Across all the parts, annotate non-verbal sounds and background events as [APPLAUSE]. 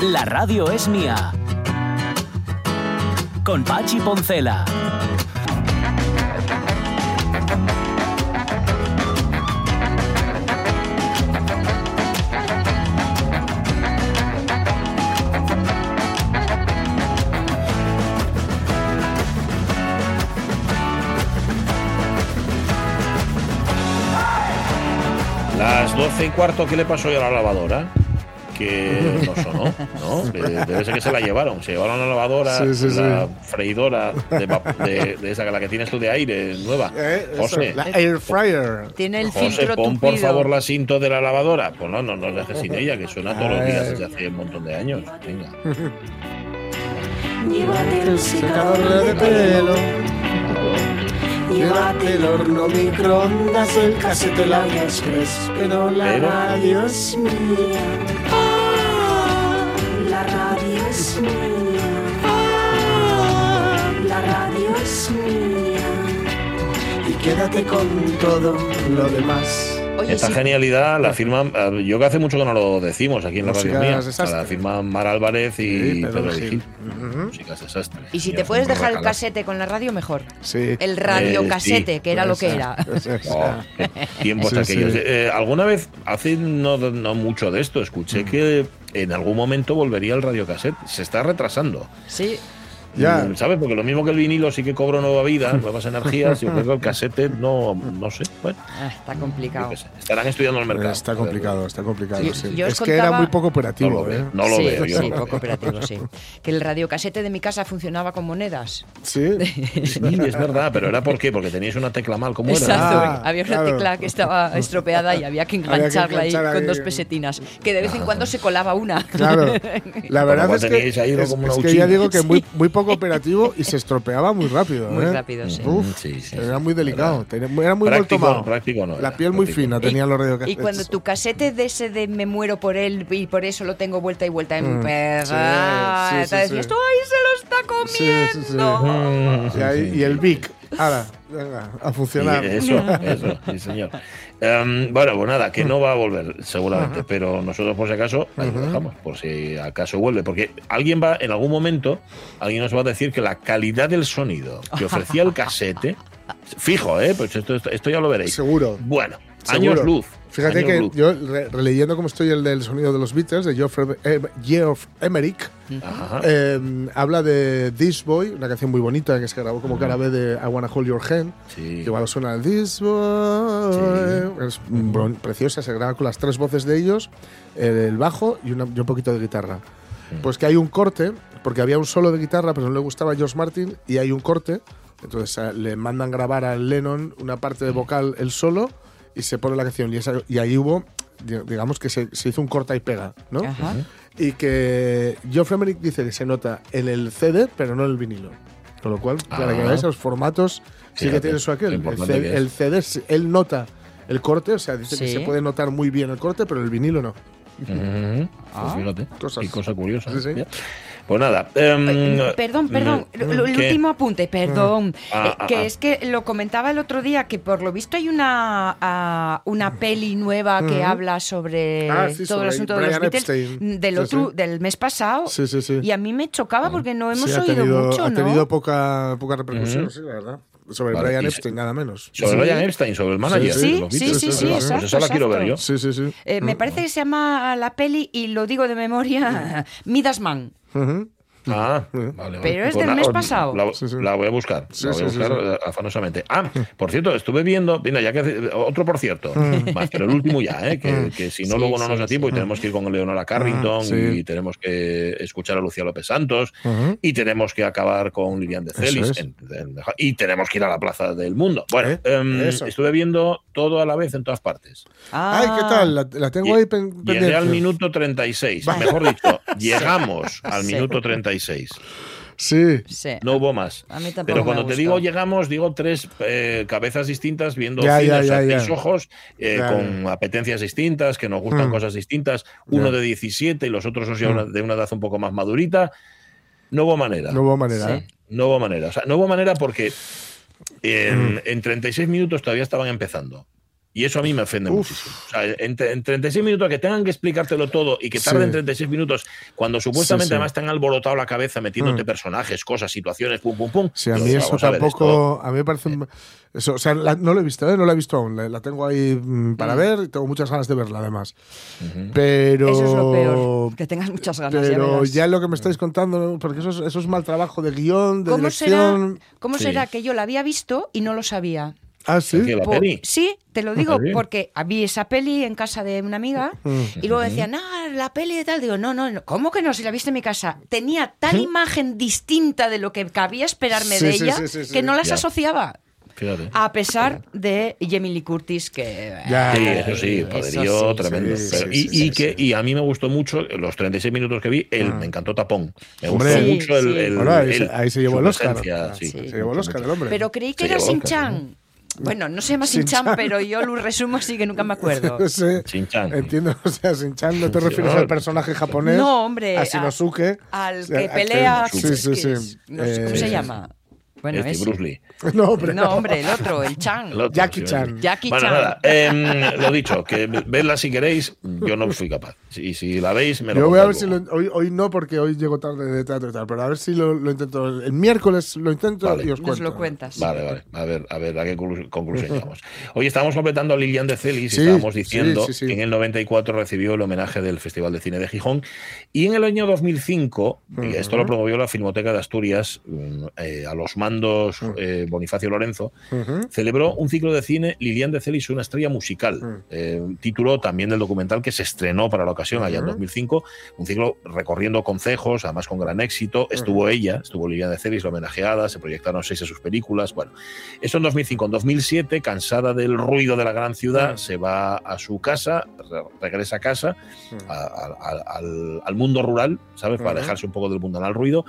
La radio es mía. Con Pachi Poncela. Las 12 y cuarto, ¿qué le pasó a la lavadora? Que no sonó, ¿no? Debe ser que se la llevaron. Se llevaron la lavadora, Sí, sí, la sí. freidora de, de- de esa, la que tienes tú de aire, nueva. Eh, eso, José, la air fryer. Tiene el José, filtro pon por favor la cinto de la lavadora. Pues no, no nos dejes sin ella, que suena todos los días desde hace un montón de años. Venga. [LAUGHS] Llévate el Secador de pelo. Llévate el horno microondas, el casete, la express. Pero la radio es mía. Quédate con todo lo demás. Oye, Esta sí, genialidad la firman, eh, yo que hace mucho que no lo decimos aquí en la radio mía, la firman Mar Álvarez y Sí, Pedro Pedro Gil. Músicas desastre. y si te puedes dejar el casete con la radio, mejor. Sí. El radiocasete, sí. que era lo que era. Oh, tiempos [LAUGHS] Sí, aquellos. sí. Eh, Alguna vez, hace no, no mucho de esto, Mm. escuché que en algún momento volvería el radiocassette. Se está retrasando. Sí. Ya. Mm, ¿Sabes? Porque lo mismo que el vinilo sí que cobra nueva vida, [LAUGHS] nuevas energías, yo creo que el casete no, no sé. Bueno, Ah, está complicado. Estarán estudiando el mercado. Está complicado, está complicado. Sí. yo os es que era contaba- muy poco No operativo, lo ¿eh? veo. No lo sí, veo. Yo sí, no lo poco operativo, sí. Que el radiocasete de mi casa funcionaba con monedas. Sí. Sí, es verdad, pero ¿era por qué? Porque teníais una tecla mal. ¿Cómo era? Exacto. Ah, había una claro. tecla que estaba estropeada y había que Había que engancharla ahí con ahí. dos pesetinas. Que de vez en cuando se colaba una. Claro. [LAUGHS] La verdad es que, teníais ahí es, como una es que ya digo que muy, muy poco operativo y se estropeaba muy rápido. Muy ¿eh? rápido, sí. Uf, Sí, sí, era muy delicado. tenía- era muy mal Práctico, tomado. práctico no La piel muy práctico. fina tenían los Y radiocassettes. cuando tu casete de ese de me muero por él y por eso lo tengo vuelta y vuelta en Mm, perra, sí, sí, te sí, decías, sí. ¡ay, se lo está Sí, sí, sí. comiendo! Y, ahí- y el Vic. Ahora, venga, a funcionar. Y Eso, [LAUGHS] eso, sí, señor. Em, bueno, pues nada, que no va a volver, seguramente, pero nosotros, por si acaso, ahí lo dejamos, por si acaso vuelve, porque alguien va, en algún momento, alguien nos va a decir que la calidad del sonido que ofrecía el [LAUGHS] casete, fijo, ¿eh? Pues esto, esto ya lo veréis. Seguro. Bueno, Seguro. años luz. Fíjate años que luz. yo, re- releyendo como estoy el del sonido de los Beatles, de Geoff, eh, Geoff Emerick, eh, habla de This Boy, una canción muy bonita que se grabó como cara B de I Wanna Hold Your Hand. Sí. Que igual suena This Boy. Es bon- preciosa, se graba con las tres voces de ellos, el bajo y, una- y un poquito de guitarra. Pues que hay un corte, porque había un solo de guitarra, pero no le gustaba a George Martin, y hay un corte. Entonces eh, le mandan grabar a Lennon una parte de vocal él solo y se pone la canción. Y, esa- y ahí hubo, di- digamos que se, se hizo un corta y pega, ¿no? Ajá. Y que Geoff Emerick dice que se nota en el CD, pero no en el vinilo. Con lo cual, para que Ah. veáis, los formatos sí que tienen su aquel. El, CD, él nota el corte, o sea, dice que se puede notar muy bien el corte, pero el vinilo no. Ah. Pues fíjate, Cosas. qué cosa curiosa. Sí, sí. Ya. Pues nada. em, Eh, Perdón, perdón, mm, lo- el último apunte, perdón. Ah, Eh, ah, que ah. es que lo comentaba el otro día, que por lo visto hay una, una peli nueva que Ujú. habla sobre Ah, sí, todo el asunto de los Beatles Epstein. del, Sí, otro, sí. del mes pasado. Sí, sí, sí. Y a mí me chocaba porque no hemos Sí, ha oído tenido, mucho, ha ¿no? tenido poca, poca repercusión, sí, la verdad. Sobre Vale, Brian Epstein, nada menos. Sobre Sí. Brian Epstein, sobre el manager. Sí, sí, sí, sí, exacto, Pues esa la quiero ver yo. Sí, sí, sí. Eh, me parece que se llama la peli, y lo digo de memoria, [LAUGHS] Midas Man. 哼哼。Ah, vale, vale. Pero es Pues del na- mes pasado. La, Sí, sí. la voy a buscar. Sí, la voy a sí, sí, buscar sí. eh, afanosamente. Ah, por cierto, estuve viendo. Mira, ya que otro por cierto. Más, pero el último ya, ¿eh? que, que si no, Sí, luego no nos sí, da tiempo y tenemos que ir con Leonora Carrington Ah, sí. y tenemos que escuchar a Lucía López Santos y tenemos que acabar con Lilian de Celis Eso es. en- en- y tenemos que ir a la Plaza del Mundo. Bueno, ¿Eh? em, estuve viendo todo a la vez en todas partes. Ay, ¿qué Ah. tal? La, la tengo ahí pen- Llegué pendiente. al minuto 36. Mejor dicho, [LAUGHS] llegamos al minuto 36. Sí. Sí. No hubo más. A mí tampoco Pero cuando te digo llegamos, digo tres eh, cabezas distintas viendo Ya, seis ojos eh, Ya, con apetencias distintas, que nos gustan Mm. cosas distintas. Uno Ya. de 17 y los otros Mm. una- de una edad un poco más madurita. No hubo manera. No hubo manera, Sí. ¿eh? No hubo manera. O sea, no hubo manera porque en, Mm. en 36 minutos todavía estaban empezando. Y eso a mí me ofende muchísimo. O sea, en, en 36 minutos que tengan que explicártelo todo y que tarden Sí. 36 minutos cuando supuestamente Sí, sí. además te han alborotado la cabeza metiéndote Mm. personajes, cosas, situaciones, pum, pum, pum. Sí, a Yo, mí eso tampoco. A mí me parece. un- Eso, o sea, la- no lo he visto, ¿eh? no la he visto aún. La, la tengo ahí mm, para ver y tengo muchas ganas de verla, además. Pero. Eso es lo peor, que tengas muchas ganas. ya Pero ya lo que me estáis contando, porque eso es, eso es mal trabajo de guion, de ¿Cómo será, dirección. ¿cómo Sí. será que yo la había visto y no lo sabía? Ah, sí. Sí, te lo digo, Ah, sí. porque vi esa peli en casa de una amiga y luego decían, ah, la peli de tal. Digo, no, no, no, ¿cómo que no? Si la viste en mi casa. Tenía tal imagen distinta de lo que cabía esperarme Sí, de sí, ella sí, sí, sí. que no las Ya. asociaba. Fíjate. A pesar de Jamie Lee Curtis, que. Ya, Sí, ya, eso sí, Eso poderío sí, tremendo. sí, Pero- sí, y, sí, y sí, que, y a mí me gustó mucho, los 36 minutos que vi, el, me encantó Tapón. Me Hombre. gustó Sí, mucho el. sí. el- Bueno, ahí, se- el- ahí se llevó el Oscar. Sí. Se llevó el Oscar el hombre. Pero creí que Se era Sin Chan. Bueno, no se llama Sin Sin Chan, Chan. pero yo lo resumo así que nunca me acuerdo. [LAUGHS] Sí, Shin-chan. Entiendo, o sea, Sin-Chan no te refieres al personaje japonés. No, hombre, A Shinosuke. Al que pelea. Sí, sí, sí. no sé ¿Cómo Eh, se llama? Bueno, Este, ese. Bruce Lee. [LAUGHS] No, hombre. No, hombre, el otro, el [LAUGHS] Chan. El otro, Jackie sí, Chan. Jackie bueno, Chan. nada, em, [LAUGHS] lo dicho, que vedla si queréis, yo no fui capaz. Y si la veis, me lo Yo voy a ver si lo, hoy, hoy no, porque hoy llego tarde de teatro y tal, pero a ver si lo, lo intento. El miércoles lo intento Vale. y os Nos cuento. lo cuentas. Vale, vale. A ver, a ver a qué conclu- conclusión llegamos. Hoy estábamos completando a Lilian de Celis Sí, y estábamos diciendo sí, sí, sí. que en el 94 recibió el homenaje del Festival de Cine de Gijón y en el año 2005, y esto lo promovió la Filmoteca de Asturias mm, eh, a los mandos eh, Bonifacio Lorenzo, celebró un ciclo de cine Lilian de Celis, una estrella musical. Mm. Eh, título también del documental que se estrenó para la ocasión allá en Ujú. 2005. Un ciclo recorriendo concejos, además con gran éxito. Estuvo ella, estuvo Lilian de Celis, la homenajeada, se proyectaron seis de sus películas. Bueno, eso en 2005. En 2007, cansada del ruido de la gran ciudad, Mm. se va a su casa, re- regresa a casa, Mm. a- a- a- al, al mundo rural, ¿sabes? Para dejarse un poco del mundanal ruido.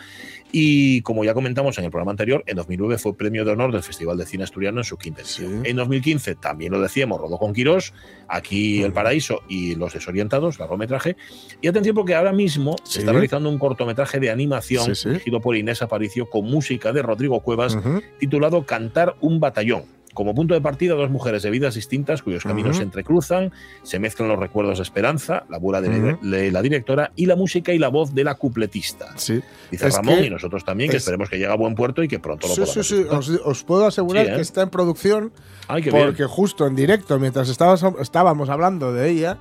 Y como ya comentamos en el programa anterior, en 2009 fue premio de honor del Festival de Cine Asturiano en su quinta edición. Sí. En 2015, también lo decíamos, rodó con Quirós, aquí El Paraíso y Los Desorientados, largometraje. Y atención porque ahora mismo se está realizando un cortometraje de animación dirigido por Inés Aparicio con música de Rodrigo Cuevas titulado Cantar un batallón. Como punto de partida, dos mujeres de vidas distintas cuyos caminos se entrecruzan, se mezclan los recuerdos de Esperanza, la abuela de, la- Ujú. de la directora y la música y la voz de la cupletista. Sí. Dice Es Ramón y nosotros también, que es- esperemos que llegue a buen puerto y que pronto lo Sí, podamos sí. Os, os puedo asegurar ¿eh? que está en producción Ay, porque bien. justo en directo, mientras estábamos hablando de ella,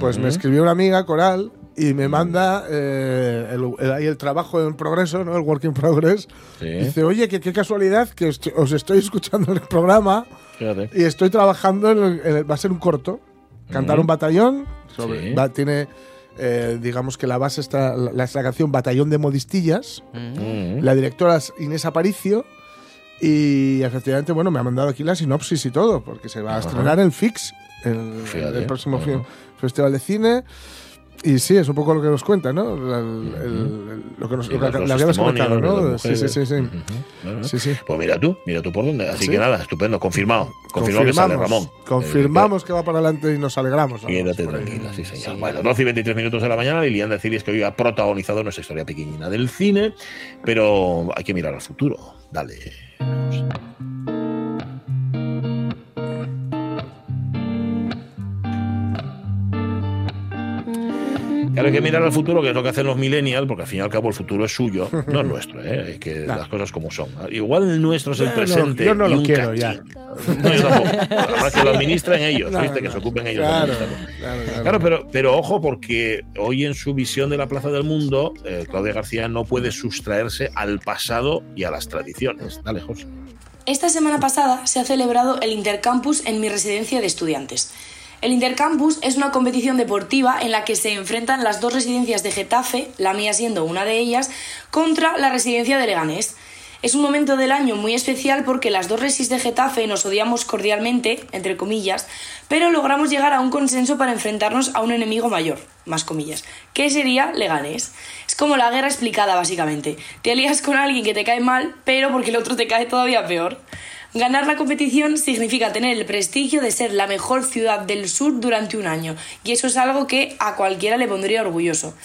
pues me escribió una amiga, Coral, y me manda eh, el, el- ahí el trabajo en progreso, ¿no? El work in progress. Sí, Dice, oye, que qué casualidad que os, os estoy [LAUGHS] escuchando en el programa fíjate. y estoy trabajando en el, en el- va a ser un corto, cantar Ujú. un batallón. sobre- Sí. va- tiene, eh, digamos que la base está la, la- canción Batallón de Modistillas. Mm. La directora es Inés Aparicio. Y efectivamente, bueno, me ha mandado aquí la sinopsis y todo, porque se va a Ajá. estrenar en Fix, el, Fíjate. el próximo Festival de Cine. Y sí, es un poco lo que nos cuenta, ¿no? La- el- el- lo que nos, lo que habíamos comentado, ¿no? Sí, sí, sí, sí. Sí, sí. Pues mira tú, mira tú por dónde. Así Sí. que nada, estupendo, confirmado. [LAUGHS] Confirmado que sale Ramón. confirmamos que va para adelante y nos alegramos. Quédate tranquila, sí, señor. Bueno, 12 y 23 minutos de la mañana, Lilian de Ciris que hoy ha protagonizado nuestra historia pequeñina del cine, pero hay que mirar al futuro. Dale. Claro, hay que mirar al futuro, que es lo que hacen los millennials, porque al fin y al cabo el futuro es suyo, no es nuestro, ¿eh? Que las cosas como son. Igual el nuestro es el no- presente. yo no lo quiero cachín. ya. No, yo tampoco. Además que lo administren ellos, No, ¿viste? no. Que se ocupen ellos. de Claro, administrarlo. claro, claro. Claro, pero, pero ojo, porque hoy en su visión de la Plaza del Mundo, eh, Claudia García no puede sustraerse al pasado y a las tradiciones. Dale, José. Esta semana pasada se ha celebrado el Intercampus en mi residencia de estudiantes. El Intercampus es una competición deportiva en la que se enfrentan las dos residencias de Getafe, la mía siendo una de ellas, contra la residencia de Leganés. Es un momento del año muy especial porque las dos resis de Getafe nos odiamos cordialmente, entre comillas, pero logramos llegar a un consenso para enfrentarnos a un enemigo mayor, más comillas, que sería Leganés. Es como la guerra explicada, básicamente. Te alías con alguien que te cae mal, pero porque el otro te cae todavía peor. Ganar la competición significa tener el prestigio de ser la mejor ciudad del sur durante un año, y eso es algo que a cualquiera le pondría orgulloso.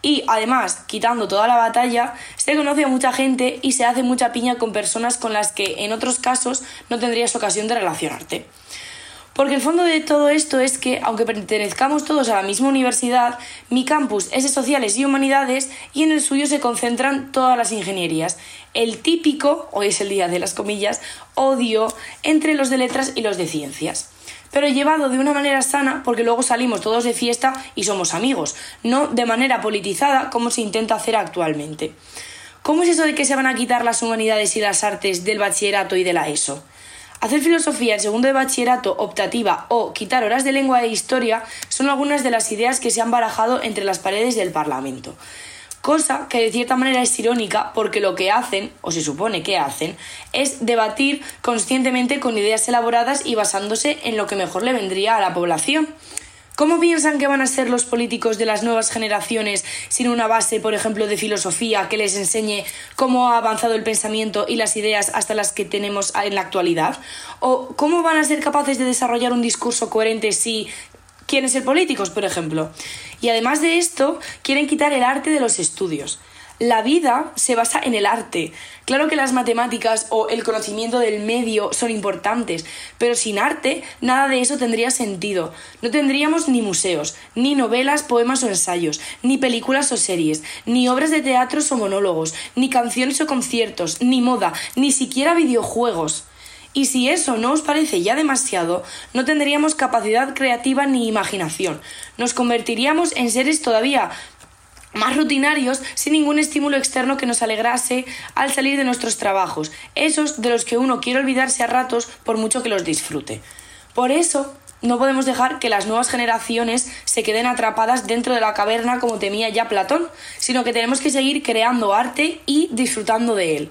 Y además, quitando toda la batalla, se conoce a mucha gente y se hace mucha piña con personas con las que en otros casos no tendrías ocasión de relacionarte. Porque el fondo de todo esto es que, aunque pertenezcamos todos a la misma universidad, mi campus es de sociales y humanidades y en el suyo se concentran todas las ingenierías. El típico, hoy es el día de las comillas, odio entre los de letras y los de ciencias pero llevado de una manera sana porque luego salimos todos de fiesta y somos amigos, no de manera politizada como se intenta hacer actualmente. ¿Cómo es eso de que se van a quitar las humanidades y las artes del bachillerato y de la ESO? Hacer filosofía en segundo de bachillerato optativa o quitar horas de lengua e historia son algunas de las ideas que se han barajado entre las paredes del Parlamento cosa que de cierta manera es irónica porque lo que hacen, o se supone que hacen, es debatir conscientemente con ideas elaboradas y basándose en lo que mejor le vendría a la población. ¿Cómo piensan que van a ser los políticos de las nuevas generaciones sin una base, por ejemplo, de filosofía que les enseñe cómo ha avanzado el pensamiento y las ideas hasta las que tenemos en la actualidad? ¿O cómo van a ser capaces de desarrollar un discurso coherente si quieren ser políticos, por ejemplo. Y además de esto, quieren quitar el arte de los estudios. La vida se basa en el arte. Claro que las matemáticas o el conocimiento del medio son importantes, pero sin arte nada de eso tendría sentido. No tendríamos ni museos, ni novelas, poemas o ensayos, ni películas o series, ni obras de teatros o monólogos, ni canciones o conciertos, ni moda, ni siquiera videojuegos. Y si eso no os parece ya demasiado, no tendríamos capacidad creativa ni imaginación. Nos convertiríamos en seres todavía más rutinarios sin ningún estímulo externo que nos alegrase al salir de nuestros trabajos, esos de los que uno quiere olvidarse a ratos por mucho que los disfrute. Por eso, no podemos dejar que las nuevas generaciones se queden atrapadas dentro de la caverna como temía ya Platón, sino que tenemos que seguir creando arte y disfrutando de él.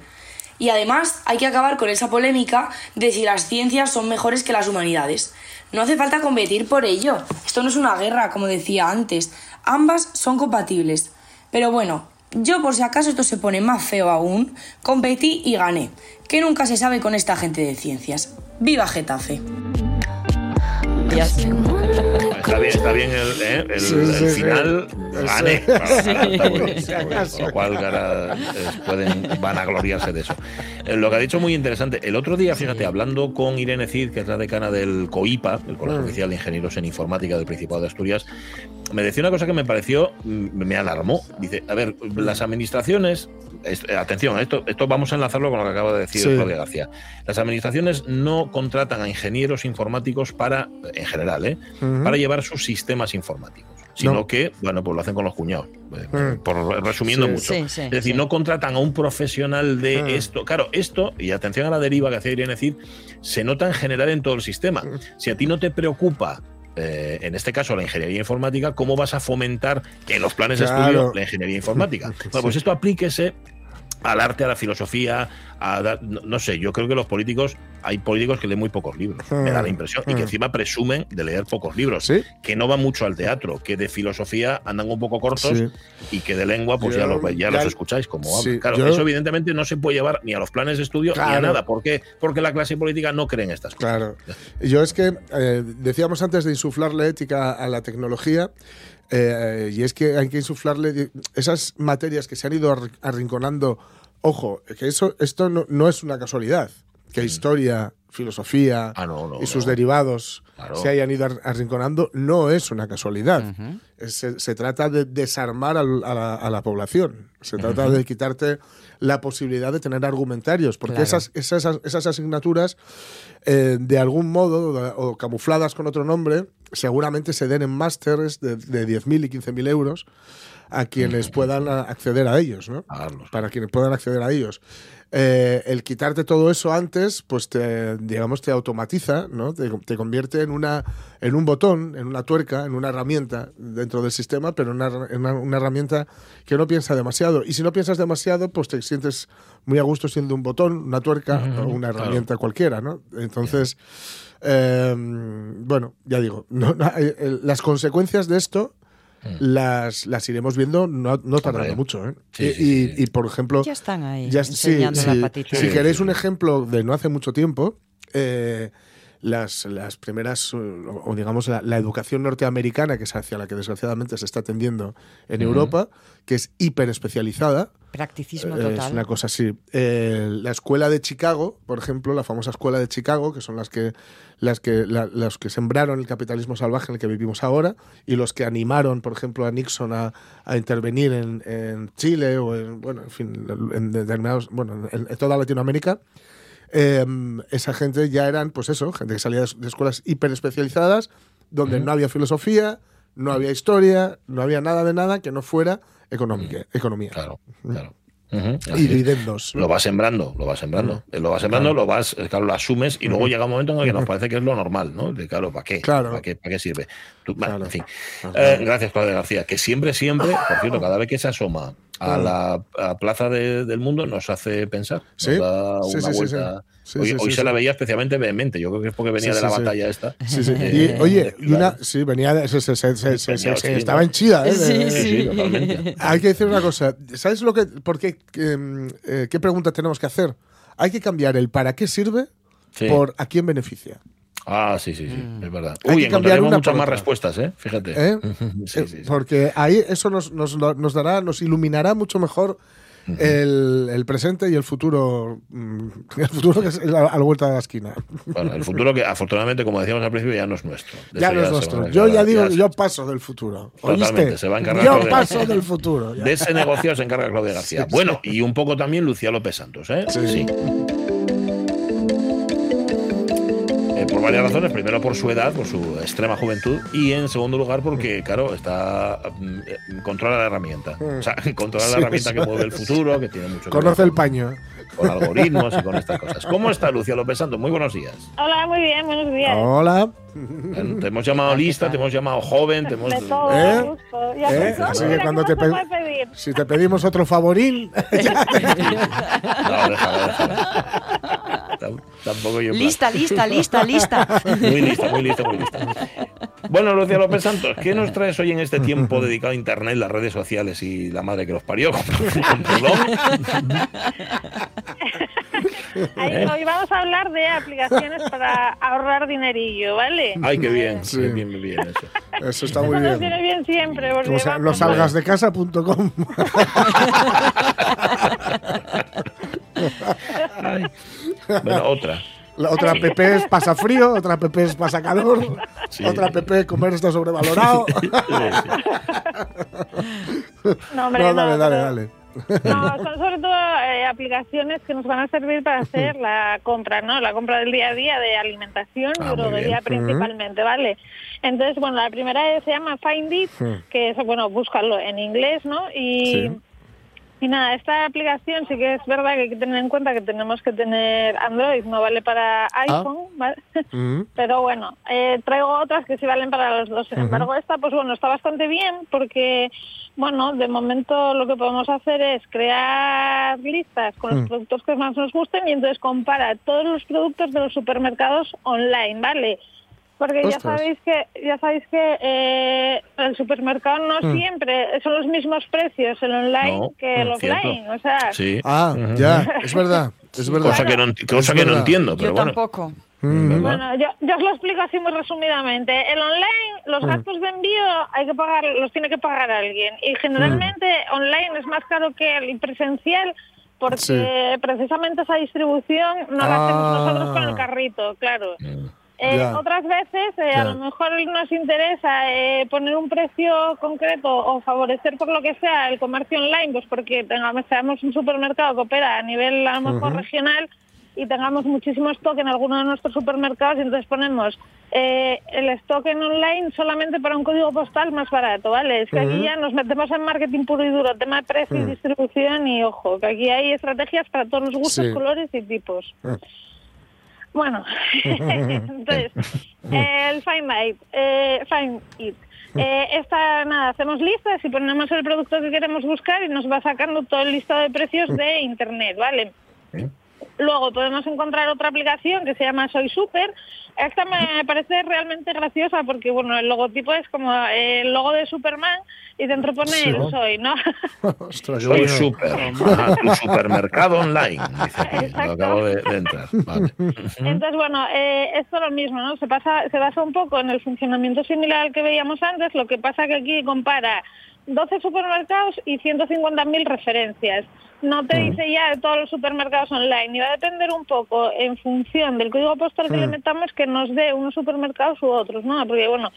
Y además hay que acabar con esa polémica de si las ciencias son mejores que las humanidades. No hace falta competir por ello. Esto no es una guerra, como decía antes. Ambas son compatibles. Pero bueno, yo por si acaso esto se pone más feo aún, competí y gané. Que nunca se sabe con esta gente de ciencias. ¡Viva Getafe! Está bien, está bien el, ¿eh? el, el final, gane. Lo cual ahora pueden vanagloriarse de eso. Eh, Lo que ha dicho muy interesante. El otro día, fíjate, hablando con Irene Cid, que es la decana del COIPA, el Colegio Oficial de Ingenieros en Informática del Principado de Asturias, me decía una cosa que me pareció, mm, me alarmó. Dice, a ver, las administraciones, es- eh, atención, esto, esto vamos a enlazarlo con lo que acaba de decir Sí. Claudia García. Las administraciones no contratan a ingenieros informáticos para, en general, ¿eh? Para llevar sus sistemas informáticos, sino No. que, bueno, pues lo hacen con los cuñados, eh, Mm. por resumiendo Sí. mucho. Sí, sí, es decir, no contratan a un profesional de Mm. esto. Claro, esto, y atención a la deriva que hacía Irene Cid, se nota en general en todo el sistema. Mm. Si a ti no te preocupa eh, en este caso la ingeniería informática, ¿cómo vas a fomentar en los planes de estudio la ingeniería informática? [LAUGHS] Bueno, pues esto aplíquese al arte, a la filosofía, a dar- no, no sé, yo creo que los políticos, hay políticos que leen muy pocos libros, me da la impresión, y que Mm. encima presumen de leer pocos libros, Sí. que no van mucho al teatro, que de filosofía andan un poco cortos Sí. y que de lengua pues Yo- ya, los, ya ya- los escucháis como hablan. Sí, Claro, yo- eso evidentemente no se puede llevar ni a los planes de estudio ni a nada, ¿por qué? Porque la clase política no cree en estas cosas. Claro. Yo es que eh, decíamos antes de insuflarle ética a la tecnología. Eh, y es que hay que insuflarle esas materias que se han ido arri- arrinconando. Ojo, que eso, esto no, no es una casualidad. Que historia, filosofía. Ah, no, no, y sus no. derivados Claro. se hayan ido ar- arrinconando no es una casualidad. Se, se trata de desarmar al- a, la, a la población. Se trata de [LAUGHS] quitarte la posibilidad de tener argumentarios. Porque Claro. esas, esas, esas asignaturas, eh, de algún modo, o camufladas con otro nombre, seguramente se den en másteres de, de 10.000 y 15.000 euros a quienes puedan acceder a ellos, ¿no? Para quienes puedan acceder a ellos. Eh, el quitarte todo eso antes, pues te, digamos, te automatiza, ¿no? Te, te convierte en una, en un botón, en una tuerca, en una herramienta dentro del sistema, pero una, en una, una herramienta que no piensa demasiado. Y si no piensas demasiado, pues te sientes muy a gusto siendo un botón, una tuerca o una herramienta cualquiera, ¿no? Entonces, eh, bueno, ya digo, no- no, las consecuencias de esto las, las iremos viendo no, no tardando Hombre. mucho. ¿eh? Sí, y, sí, y- sí. y, por ejemplo, Ya están ahí ya- enseñando sí. la patita. Si queréis un ejemplo de no hace mucho tiempo, eh, las, las primeras, o o digamos la, la educación norteamericana, que es hacia la que desgraciadamente se está tendiendo en Europa, que es hiper especializada, Practicismo Eh, total. Es una cosa así. Eh, la escuela de Chicago, por ejemplo, la famosa escuela de Chicago, que son las que, las que, la- los que sembraron el capitalismo salvaje en el que vivimos ahora y los que animaron, por ejemplo, a Nixon a, a intervenir en, en Chile o en, bueno, en fin, en determinados, bueno, en, en toda Latinoamérica. eh, esa gente ya eran, pues eso, gente que salía de, de escuelas hiper especializadas, donde no había filosofía, no había historia, no había nada de nada que no fuera económica, economía Claro, claro. Y dividendos. Lo vas sembrando, lo vas sembrando. Lo vas sembrando, lo vas, eh, claro, lo asumes y luego llega un momento en el que nos parece que es lo normal, ¿no? De, claro, ¿para qué? Claro. ¿Para qué, para qué sirve? Tú- bueno, Claro. En fin. Eh, gracias, Claudia García. Que siempre, siempre, por cierto, cada vez que se asoma a la a plaza de- del mundo nos hace pensar. Nos Sí. da una sí, sí, vuelta. Sí. Hoy sí, hoy sí, se la veía especialmente vehemente. Yo creo que es porque venía Sí, de la sí, sí. batalla esta. Sí, sí. Eh, [LAUGHS] Y, oye, [LAUGHS] y una, claro. sí, venía, de- se, se- se- se- se- se- Sí, estaba en chida. ¿eh? Sí, Sí, sí, totalmente. Hay que decir una cosa. ¿Sabes lo que, por qué, mm, eh, qué pregunta tenemos que hacer? Hay que cambiar el para qué sirve Sí. por a quién beneficia. Ah, sí, sí, sí, es verdad. Hay Uy, que cambiar encontraremos una muchas más respuestas, ¿eh? Fíjate. ¿eh? [LAUGHS] Sí, sí, sí. Porque ahí eso nos, nos dará, nos iluminará mucho mejor el, el presente y el futuro. mm, [LAUGHS] El futuro que es a la, a la vuelta de la esquina. Bueno, el futuro que afortunadamente, como decíamos al principio, ya no es nuestro. Ya no es nuestro. Yo ya digo, yo paso del futuro. Totalmente, ¿Oíste? se va a encargar Yo Claudia paso García. del futuro. ya. De ese negocio se encarga Claudia García. [LAUGHS] Bueno, y un poco también Lucía López Santos, ¿eh? Sí. Varias razones. Primero, por su edad, por su extrema juventud. Y en segundo lugar, porque, claro, está mm, controla la herramienta. O sea, [LAUGHS] controla Sí, la herramienta que mueve el futuro, que tiene mucho que Conoce el paño. con algoritmos y con estas cosas. ¿Cómo está Lucía López Santos? Muy buenos días. Hola, muy bien, buenos días. Hola. Te hemos llamado lista, te hemos llamado joven, te hemos... De todo ¿Eh? gusto. Ya ¿Eh? Así que cuando ¿qué te pedir? Si te pedimos otro favorín, [LAUGHS] No, déjalo, déjalo. Tam- Tampoco yo... en plan- Lista, lista, lista, lista. [LAUGHS] Muy lista, muy lista, muy lista. Bueno, Lucía López Santos, ¿qué nos traes hoy en este tiempo [LAUGHS] dedicado a Internet, las redes sociales y la madre que los parió? [LAUGHS] ¿Eh? Hoy vamos a hablar de aplicaciones para ahorrar dinerillo, ¿vale? Ay, qué bien, Sí. qué bien, bien eso. eso está Eso muy bien. viene bien siempre. Como sea, los salgasdecasa.com. Bueno, otra. La otra app es pasa frío, otra app es pasa calor, Sí. otra app es comer está sobrevalorado. No, hombre, No, no, dale, dale, dale. No, son sobre todo eh, aplicaciones que nos van a servir para hacer la compra, ¿no? La compra del día a día de alimentación Ah, y droguería bien. principalmente, ¿vale? Entonces, bueno, la primera se llama Find It, que es, bueno, búscalo en inglés, ¿no? Y, Sí. Y nada, esta aplicación sí que es verdad que hay que tener en cuenta que tenemos que tener Android, no vale para iPhone, ¿vale? Mm. [LAUGHS] Pero bueno, eh, traigo otras que sí valen para los dos. Sin embargo, esta, pues bueno, está bastante bien porque, bueno, de momento lo que podemos hacer es crear listas con los Mm. productos que más nos gusten y entonces compara todos los productos de los supermercados online, ¿vale? Porque ya sabéis que ya sabéis que eh, el supermercado no Mm. siempre son los mismos precios el online No, que el mm, cierto. offline, o sea, Sí. Ah, ya, es verdad, es verdad. Cosa que no, cosa Es que no entiendo, pero Yo bueno. tampoco. Mm. Bueno, yo, yo os lo explico así muy resumidamente. El online, los Mm. gastos de envío hay que pagar, los tiene que pagar alguien. Y generalmente online es más caro que el presencial porque Sí. precisamente esa distribución no la hacemos Ah. nosotros con el carrito, claro. Eh. Otras veces eh, a lo mejor nos interesa eh, poner un precio concreto o favorecer por lo que sea el comercio online, pues porque tengamos, seamos un supermercado que opera a nivel a lo mejor regional y tengamos muchísimo stock en alguno de nuestros supermercados y entonces ponemos eh, el stock en online solamente para un código postal más barato, ¿vale? Es que aquí ya nos metemos en marketing puro y duro, tema de precio y distribución y ojo, que aquí hay estrategias para todos los gustos, Sí. colores y tipos. Mm. Bueno, [LAUGHS] entonces, eh, el Find It. Eh, find it. Eh, esta, nada, hacemos listas y ponemos el producto que queremos buscar y nos va sacando todo el listado de precios de Internet, ¿vale? Luego podemos encontrar otra aplicación que se llama Soy Super. Esta me parece realmente graciosa porque, bueno, el logotipo es como el logo de Superman y dentro pone Sí. el Soy, ¿no? [LAUGHS] Ostras, Soy bueno. super. Tu supermercado online. Dice aquí. Lo Exacto. acabo de, de entrar. Vale. [LAUGHS] Entonces, bueno, eh, esto lo mismo, ¿no? Se, pasa, se basa un poco en el funcionamiento similar al que veíamos antes, lo que pasa que aquí compara 12 supermercados y 150.000 referencias. No te dice ya de todos los supermercados online. Y va a depender un poco en función del código postal que le metamos que nos dé unos supermercados u otros, ¿no? Porque, bueno,